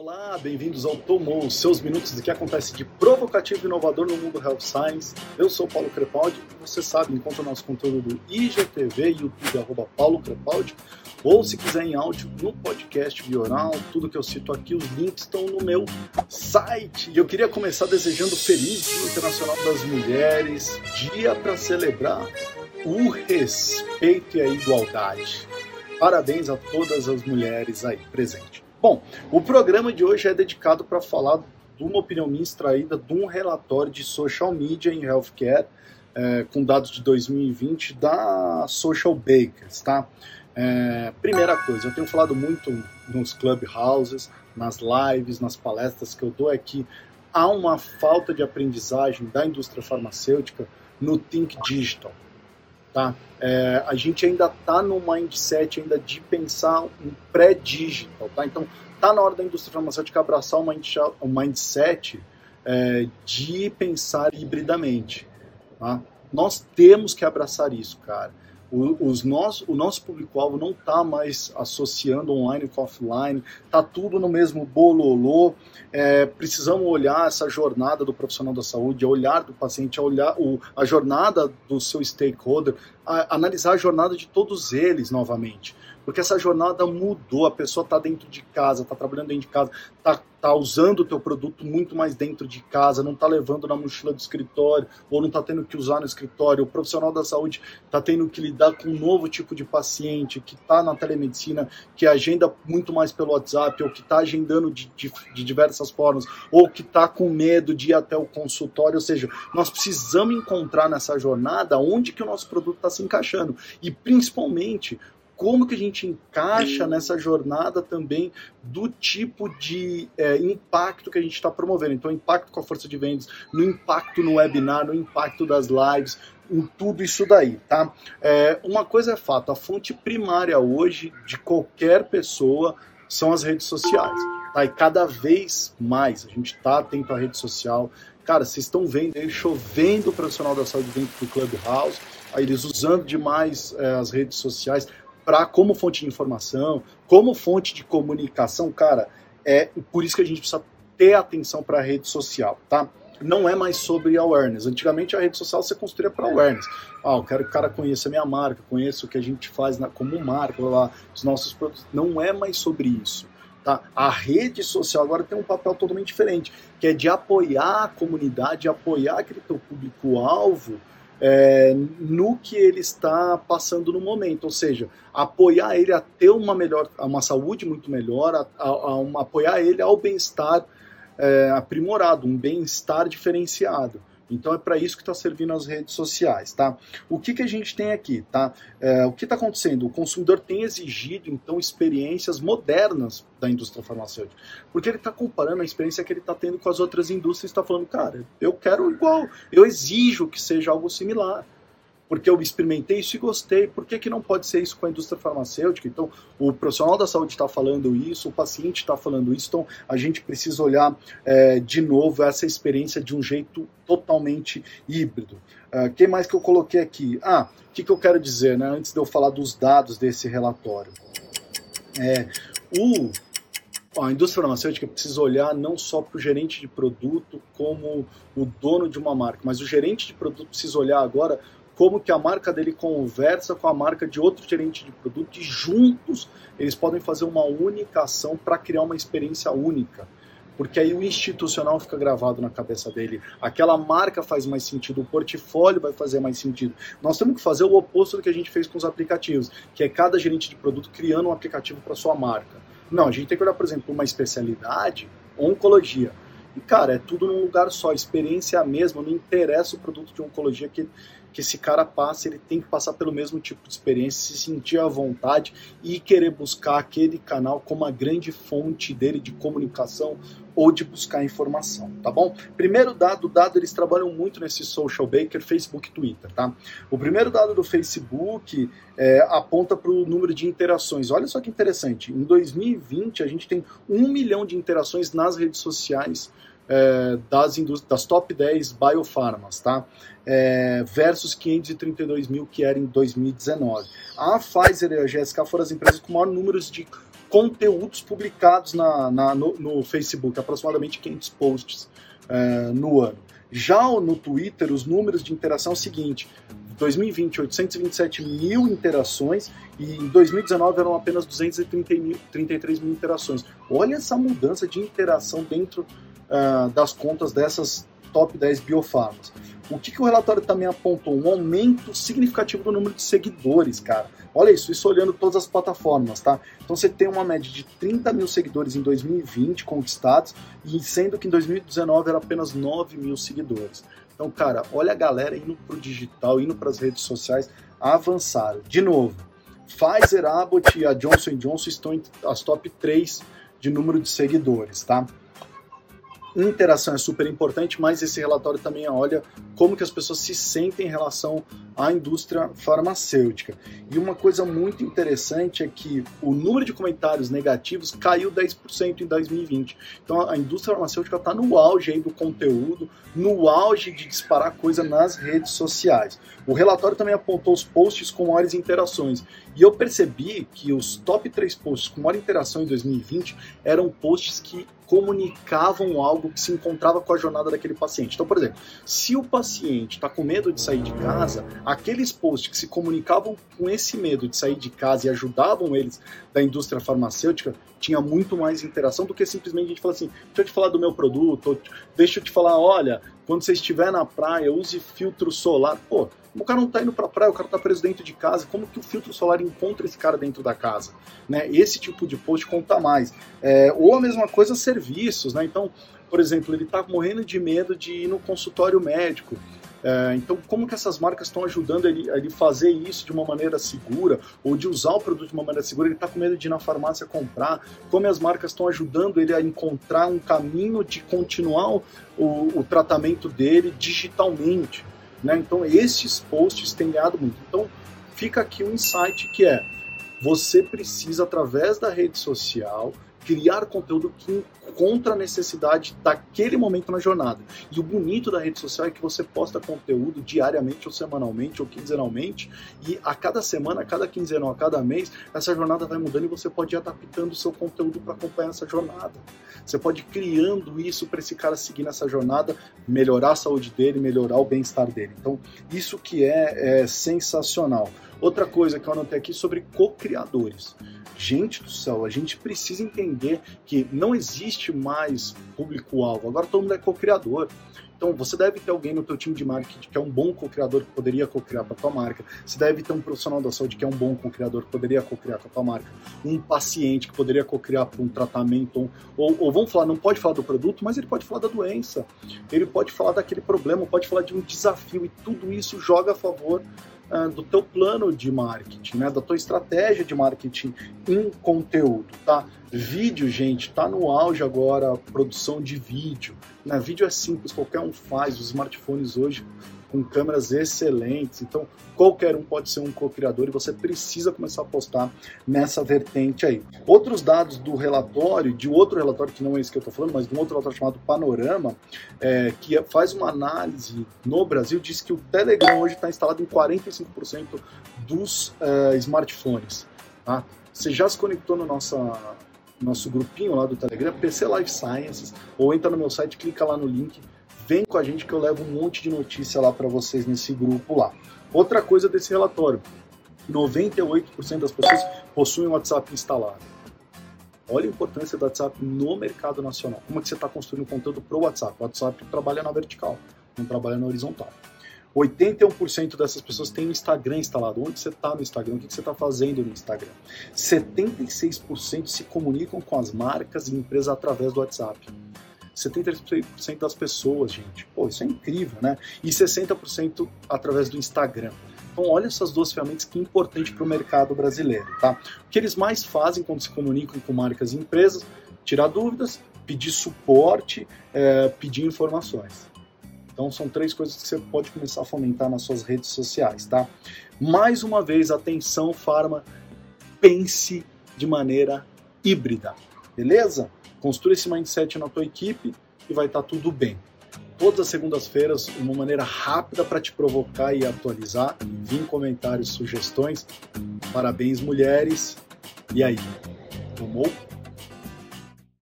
Olá, bem-vindos ao Tomou, seus minutos do que acontece de provocativo e inovador no mundo Health Science. Eu sou Paulo Crepaldi, você sabe, encontra o nosso conteúdo do IGTV, YouTube, arroba Paulo Crepaldi, ou se quiser em áudio, no podcast Bioral, tudo que eu cito aqui, os links estão no meu site. E eu queria começar desejando feliz Dia Internacional das Mulheres, dia para celebrar o respeito e a igualdade. Parabéns a todas as mulheres aí presentes. Bom, o programa de hoje é dedicado para falar de uma opinião minha extraída de um relatório de social media em healthcare, é, com dados de 2020 da Social Bakers, tá? É, primeira coisa, eu tenho falado muito nos clubhouses, nas lives, nas palestras que eu dou, é que há uma falta de aprendizagem da indústria farmacêutica no Think Digital. Tá? É, a gente ainda está no mindset ainda de pensar um pré-digital. Tá? Então, está na hora da indústria farmacêutica abraçar um mindset é, de pensar hibridamente. Tá? Nós temos que abraçar isso, cara. O, os nós, o nosso público-alvo não está mais associando online com offline, está tudo no mesmo bololô. É, precisamos olhar essa jornada do profissional da saúde, a olhar do paciente, a olhar o, a jornada do seu stakeholder, a, analisar a jornada de todos eles novamente porque essa jornada mudou, a pessoa está dentro de casa, está trabalhando dentro de casa, está tá usando o teu produto muito mais dentro de casa, não está levando na mochila do escritório, ou não está tendo que usar no escritório, o profissional da saúde está tendo que lidar com um novo tipo de paciente, que está na telemedicina, que agenda muito mais pelo WhatsApp, ou que está agendando de, de, de diversas formas, ou que está com medo de ir até o consultório, ou seja, nós precisamos encontrar nessa jornada onde que o nosso produto está se encaixando, e principalmente como que a gente encaixa nessa jornada também do tipo de é, impacto que a gente está promovendo. Então, impacto com a força de vendas, no impacto no webinar, no impacto das lives, em tudo isso daí, tá? É, uma coisa é fato, a fonte primária hoje de qualquer pessoa são as redes sociais, tá? E cada vez mais a gente está atento à rede social. Cara, vocês estão vendo aí chovendo o profissional da saúde dentro do Clubhouse, aí eles usando demais é, as redes sociais para como fonte de informação, como fonte de comunicação, cara, é por isso que a gente precisa ter atenção para a rede social, tá? Não é mais sobre awareness. Antigamente a rede social você construía para awareness. Ah, eu quero que o cara conheça a minha marca, conheça o que a gente faz na, como marca, lá, os nossos produtos. Não é mais sobre isso. Tá? A rede social agora tem um papel totalmente diferente, que é de apoiar a comunidade, apoiar aquele teu público-alvo é, no que ele está passando no momento, ou seja, apoiar ele a ter uma melhor, uma saúde muito melhor, a, a, a apoiar ele ao bem-estar é, aprimorado, um bem-estar diferenciado. Então é para isso que está servindo as redes sociais, tá? O que, que a gente tem aqui, tá? É, o que está acontecendo? O consumidor tem exigido, então, experiências modernas da indústria farmacêutica, porque ele está comparando a experiência que ele está tendo com as outras indústrias e está falando, cara, eu quero igual, eu exijo que seja algo similar porque eu experimentei isso e gostei. Por que, que não pode ser isso com a indústria farmacêutica? Então, o profissional da saúde está falando isso, o paciente está falando isso, então a gente precisa olhar é, de novo essa experiência de um jeito totalmente híbrido. Uh, que mais que eu coloquei aqui? Ah, o que, que eu quero dizer, né, antes de eu falar dos dados desse relatório? É, o a indústria farmacêutica precisa olhar não só para o gerente de produto como o dono de uma marca, mas o gerente de produto precisa olhar agora como que a marca dele conversa com a marca de outro gerente de produto e juntos eles podem fazer uma única ação para criar uma experiência única. Porque aí o institucional fica gravado na cabeça dele. Aquela marca faz mais sentido, o portfólio vai fazer mais sentido. Nós temos que fazer o oposto do que a gente fez com os aplicativos, que é cada gerente de produto criando um aplicativo para sua marca. Não, a gente tem que olhar, por exemplo, uma especialidade, oncologia. E, cara, é tudo num lugar só, experiência é a mesma, não interessa o produto de oncologia que que esse cara passa, ele tem que passar pelo mesmo tipo de experiência, se sentir à vontade e querer buscar aquele canal como a grande fonte dele de comunicação ou de buscar informação, tá bom? Primeiro dado, dado eles trabalham muito nesse social baker, Facebook, Twitter, tá? O primeiro dado do Facebook é, aponta para o número de interações. Olha só que interessante. Em 2020 a gente tem um milhão de interações nas redes sociais é, das, das top 10 biofarmas, tá? É, versus 532 mil que era em 2019. A Pfizer e a GSK foram as empresas com maior número de conteúdos publicados na, na no, no, Facebook, aproximadamente 500 posts é, no ano. Já no Twitter, os números de interação é o seguinte: 2020, 827 mil interações e em 2019 eram apenas 233 mil interações. Olha essa mudança de interação dentro uh, das contas dessas top 10 biofarmas. O que, que o relatório também apontou? Um aumento significativo do número de seguidores, cara. Olha isso, isso olhando todas as plataformas, tá? Então você tem uma média de 30 mil seguidores em 2020 conquistados, e sendo que em 2019 era apenas 9 mil seguidores. Então, cara, olha a galera indo pro digital, indo para as redes sociais, avançaram. De novo, Pfizer, Abbott e a Johnson Johnson estão em as top 3 de número de seguidores, tá? Interação é super importante, mas esse relatório também olha como que as pessoas se sentem em relação à indústria farmacêutica. E uma coisa muito interessante é que o número de comentários negativos caiu 10% em 2020. Então a indústria farmacêutica está no auge aí do conteúdo, no auge de disparar coisa nas redes sociais. O relatório também apontou os posts com maiores interações. E eu percebi que os top 3 posts com maior interação em 2020 eram posts que comunicavam algo que se encontrava com a jornada daquele paciente. Então, por exemplo, se o paciente está com medo de sair de casa, aqueles posts que se comunicavam com esse medo de sair de casa e ajudavam eles da indústria farmacêutica tinha muito mais interação do que simplesmente a gente falar assim, deixa eu te falar do meu produto, deixa eu te falar, olha, quando você estiver na praia, use filtro solar. Pô, o cara não está indo para a praia, o cara está preso dentro de casa, como que o filtro solar encontra esse cara dentro da casa? Né? Esse tipo de post conta mais. É, ou a mesma coisa, serviços, né? Então, por exemplo, ele está morrendo de medo de ir no consultório médico. É, então, como que essas marcas estão ajudando ele, ele fazer isso de uma maneira segura, ou de usar o produto de uma maneira segura? Ele está com medo de ir na farmácia comprar. Como as marcas estão ajudando ele a encontrar um caminho de continuar o, o, o tratamento dele digitalmente? Né? Então, esses posts têm ganhado muito. Então, fica aqui um insight que é: você precisa, através da rede social, criar conteúdo que encontra a necessidade daquele momento na jornada. E o bonito da rede social é que você posta conteúdo diariamente ou semanalmente ou quinzenalmente e a cada semana, a cada quinzena a cada mês, essa jornada vai mudando e você pode ir adaptando o seu conteúdo para acompanhar essa jornada. Você pode ir criando isso para esse cara seguir nessa jornada, melhorar a saúde dele, melhorar o bem-estar dele. Então, isso que é, é sensacional. Outra coisa que eu anotei aqui sobre co-criadores. Gente do céu, a gente precisa entender que não existe mais público-alvo. Agora todo mundo é co-criador. Então você deve ter alguém no teu time de marketing que é um bom co-criador que poderia co-criar com a tua marca. Você deve ter um profissional da saúde que é um bom co-criador que poderia co-criar com a tua marca. Um paciente que poderia co-criar para um tratamento. Ou, ou vamos falar, não pode falar do produto, mas ele pode falar da doença. Ele pode falar daquele problema, pode falar de um desafio. E tudo isso joga a favor uh, do teu plano de marketing, né, da tua estratégia de marketing em conteúdo, tá? Vídeo, gente, tá no auge agora a produção de vídeo. Né? Vídeo é simples, qualquer um faz. Os smartphones hoje com câmeras excelentes. Então, qualquer um pode ser um co-criador e você precisa começar a apostar nessa vertente aí. Outros dados do relatório, de outro relatório que não é esse que eu estou falando, mas de um outro relatório chamado Panorama, é, que faz uma análise no Brasil, diz que o Telegram hoje está instalado em 45% dos uh, smartphones. Tá? Você já se conectou no nossa, nosso grupinho lá do Telegram, PC Life Sciences, ou entra no meu site, clica lá no link, Vem com a gente que eu levo um monte de notícia lá para vocês nesse grupo lá. Outra coisa desse relatório: 98% das pessoas possuem o WhatsApp instalado. Olha a importância do WhatsApp no mercado nacional. Como é que você está construindo conteúdo para o WhatsApp? O WhatsApp trabalha na vertical, não trabalha na horizontal. 81% dessas pessoas têm o Instagram instalado. Onde você está no Instagram? O que você está fazendo no Instagram? 76% se comunicam com as marcas e empresas através do WhatsApp. 73% das pessoas, gente. Pô, isso é incrível, né? E 60% através do Instagram. Então, olha essas duas ferramentas que é importante para o mercado brasileiro, tá? O que eles mais fazem quando se comunicam com marcas e empresas? Tirar dúvidas, pedir suporte, é, pedir informações. Então, são três coisas que você pode começar a fomentar nas suas redes sociais, tá? Mais uma vez, atenção, Farma, pense de maneira híbrida, beleza? Construa esse mindset na tua equipe e vai estar tá tudo bem. Todas as segundas-feiras, uma maneira rápida para te provocar e atualizar. Envie comentários, sugestões. Parabéns, mulheres. E aí? tomou